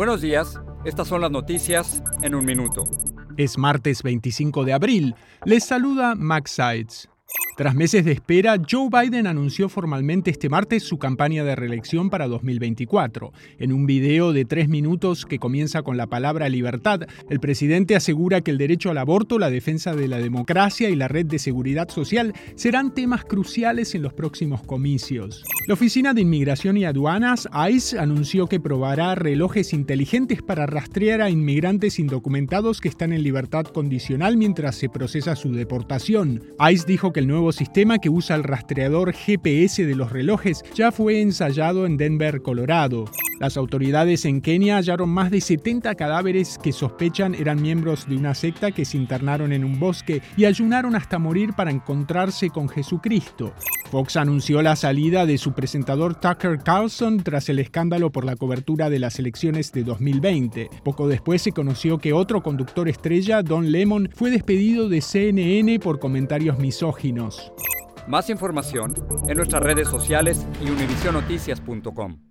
Buenos días, estas son las noticias en un minuto. Es martes 25 de abril. Les saluda Max Sides. Tras meses de espera, Joe Biden anunció formalmente este martes su campaña de reelección para 2024. En un video de tres minutos que comienza con la palabra libertad, el presidente asegura que el derecho al aborto, la defensa de la democracia y la red de seguridad social serán temas cruciales en los próximos comicios. La Oficina de Inmigración y Aduanas, ICE, anunció que probará relojes inteligentes para rastrear a inmigrantes indocumentados que están en libertad condicional mientras se procesa su deportación. ICE dijo que el nuevo sistema que usa el rastreador GPS de los relojes ya fue ensayado en Denver, Colorado. Las autoridades en Kenia hallaron más de 70 cadáveres que sospechan eran miembros de una secta que se internaron en un bosque y ayunaron hasta morir para encontrarse con Jesucristo. Fox anunció la salida de su presentador Tucker Carlson tras el escándalo por la cobertura de las elecciones de 2020. Poco después se conoció que otro conductor estrella, Don Lemon, fue despedido de CNN por comentarios misóginos. Más información en nuestras redes sociales y univisionoticias.com.